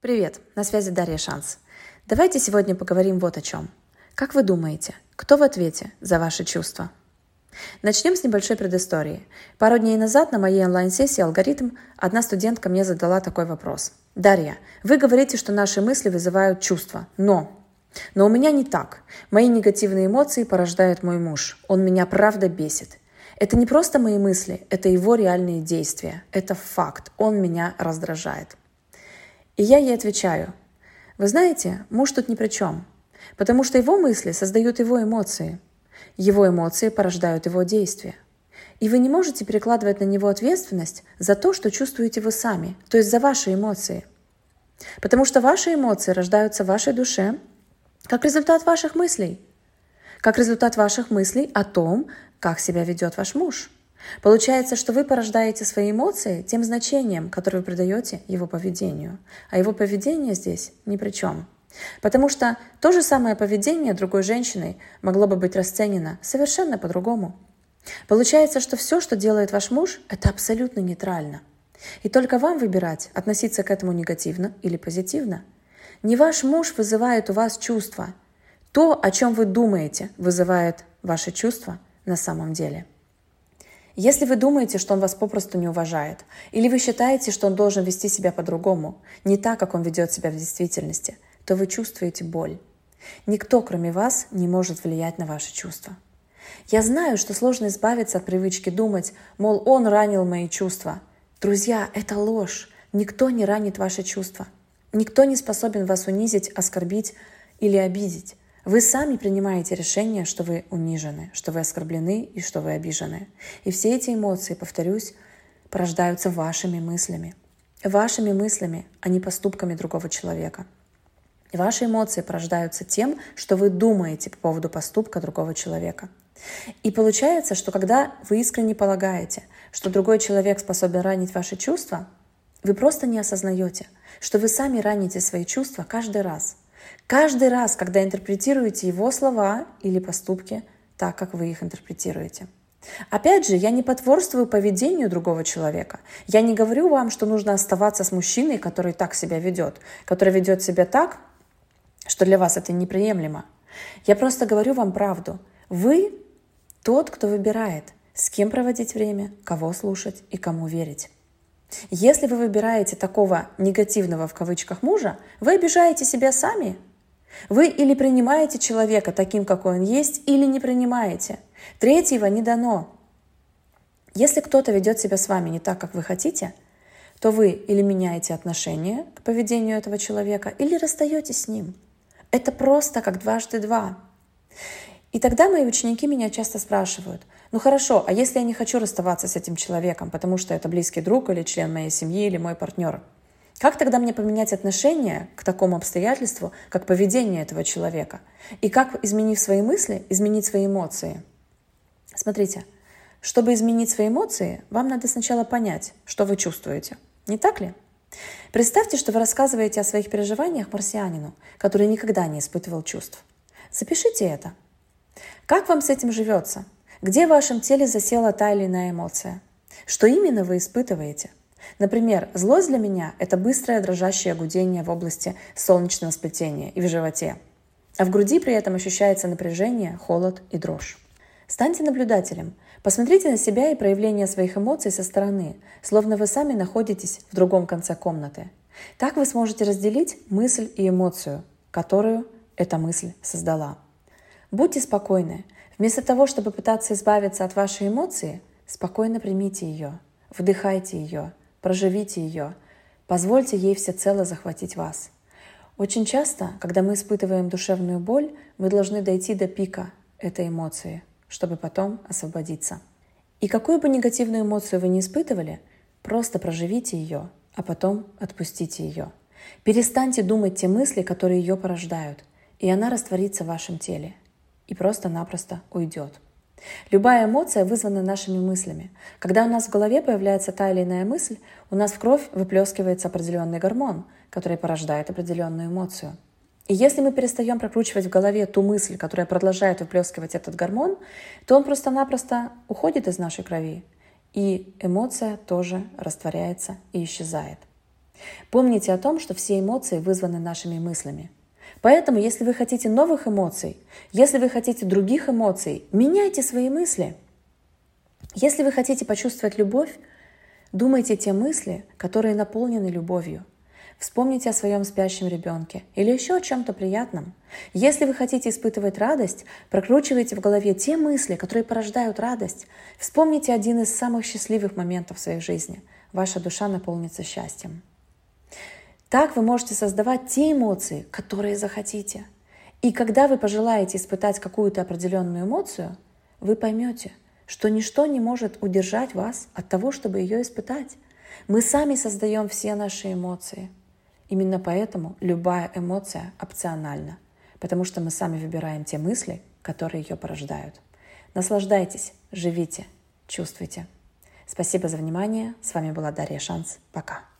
Привет, на связи Дарья Шанс. Давайте сегодня поговорим вот о чем. Как вы думаете, кто в ответе за ваши чувства? Начнем с небольшой предыстории. Пару дней назад на моей онлайн-сессии «Алгоритм» одна студентка мне задала такой вопрос. «Дарья, вы говорите, что наши мысли вызывают чувства, но...» Но у меня не так. Мои негативные эмоции порождает мой муж. Он меня правда бесит. Это не просто мои мысли, это его реальные действия. Это факт. Он меня раздражает. И я ей отвечаю, вы знаете, муж тут ни при чем, потому что его мысли создают его эмоции. Его эмоции порождают его действия. И вы не можете перекладывать на него ответственность за то, что чувствуете вы сами, то есть за ваши эмоции. Потому что ваши эмоции рождаются в вашей душе как результат ваших мыслей. Как результат ваших мыслей о том, как себя ведет ваш муж – Получается, что вы порождаете свои эмоции тем значением, которое вы придаете его поведению. А его поведение здесь ни при чем. Потому что то же самое поведение другой женщины могло бы быть расценено совершенно по-другому. Получается, что все, что делает ваш муж, это абсолютно нейтрально. И только вам выбирать, относиться к этому негативно или позитивно. Не ваш муж вызывает у вас чувства. То, о чем вы думаете, вызывает ваши чувства на самом деле. Если вы думаете, что он вас попросту не уважает, или вы считаете, что он должен вести себя по-другому, не так, как он ведет себя в действительности, то вы чувствуете боль. Никто, кроме вас, не может влиять на ваши чувства. Я знаю, что сложно избавиться от привычки думать, мол, он ранил мои чувства. Друзья, это ложь. Никто не ранит ваши чувства. Никто не способен вас унизить, оскорбить или обидеть. Вы сами принимаете решение, что вы унижены, что вы оскорблены и что вы обижены. И все эти эмоции, повторюсь, порождаются вашими мыслями. Вашими мыслями, а не поступками другого человека. Ваши эмоции порождаются тем, что вы думаете по поводу поступка другого человека. И получается, что когда вы искренне полагаете, что другой человек способен ранить ваши чувства, вы просто не осознаете, что вы сами раните свои чувства каждый раз – Каждый раз, когда интерпретируете его слова или поступки так, как вы их интерпретируете. Опять же, я не потворствую поведению другого человека. Я не говорю вам, что нужно оставаться с мужчиной, который так себя ведет, который ведет себя так, что для вас это неприемлемо. Я просто говорю вам правду. Вы тот, кто выбирает, с кем проводить время, кого слушать и кому верить. Если вы выбираете такого негативного в кавычках мужа, вы обижаете себя сами. Вы или принимаете человека таким, какой он есть, или не принимаете. Третьего не дано. Если кто-то ведет себя с вами не так, как вы хотите, то вы или меняете отношение к поведению этого человека, или расстаетесь с ним. Это просто как дважды два. И тогда мои ученики меня часто спрашивают, ну хорошо, а если я не хочу расставаться с этим человеком, потому что это близкий друг или член моей семьи или мой партнер, как тогда мне поменять отношение к такому обстоятельству, как поведение этого человека? И как, изменив свои мысли, изменить свои эмоции? Смотрите, чтобы изменить свои эмоции, вам надо сначала понять, что вы чувствуете. Не так ли? Представьте, что вы рассказываете о своих переживаниях марсианину, который никогда не испытывал чувств. Запишите это – как вам с этим живется? Где в вашем теле засела та или иная эмоция? Что именно вы испытываете? Например, злость для меня – это быстрое дрожащее гудение в области солнечного сплетения и в животе. А в груди при этом ощущается напряжение, холод и дрожь. Станьте наблюдателем. Посмотрите на себя и проявление своих эмоций со стороны, словно вы сами находитесь в другом конце комнаты. Так вы сможете разделить мысль и эмоцию, которую эта мысль создала. Будьте спокойны. Вместо того, чтобы пытаться избавиться от вашей эмоции, спокойно примите ее, вдыхайте ее, проживите ее, позвольте ей всецело захватить вас. Очень часто, когда мы испытываем душевную боль, мы должны дойти до пика этой эмоции, чтобы потом освободиться. И какую бы негативную эмоцию вы не испытывали, просто проживите ее, а потом отпустите ее. Перестаньте думать те мысли, которые ее порождают, и она растворится в вашем теле – и просто-напросто уйдет. Любая эмоция вызвана нашими мыслями. Когда у нас в голове появляется та или иная мысль, у нас в кровь выплескивается определенный гормон, который порождает определенную эмоцию. И если мы перестаем прокручивать в голове ту мысль, которая продолжает выплескивать этот гормон, то он просто-напросто уходит из нашей крови, и эмоция тоже растворяется и исчезает. Помните о том, что все эмоции вызваны нашими мыслями. Поэтому, если вы хотите новых эмоций, если вы хотите других эмоций, меняйте свои мысли. Если вы хотите почувствовать любовь, думайте те мысли, которые наполнены любовью. Вспомните о своем спящем ребенке или еще о чем-то приятном. Если вы хотите испытывать радость, прокручивайте в голове те мысли, которые порождают радость. Вспомните один из самых счастливых моментов в своей жизни. Ваша душа наполнится счастьем. Так вы можете создавать те эмоции, которые захотите. И когда вы пожелаете испытать какую-то определенную эмоцию, вы поймете, что ничто не может удержать вас от того, чтобы ее испытать. Мы сами создаем все наши эмоции. Именно поэтому любая эмоция опциональна, потому что мы сами выбираем те мысли, которые ее порождают. Наслаждайтесь, живите, чувствуйте. Спасибо за внимание. С вами была Дарья Шанс. Пока.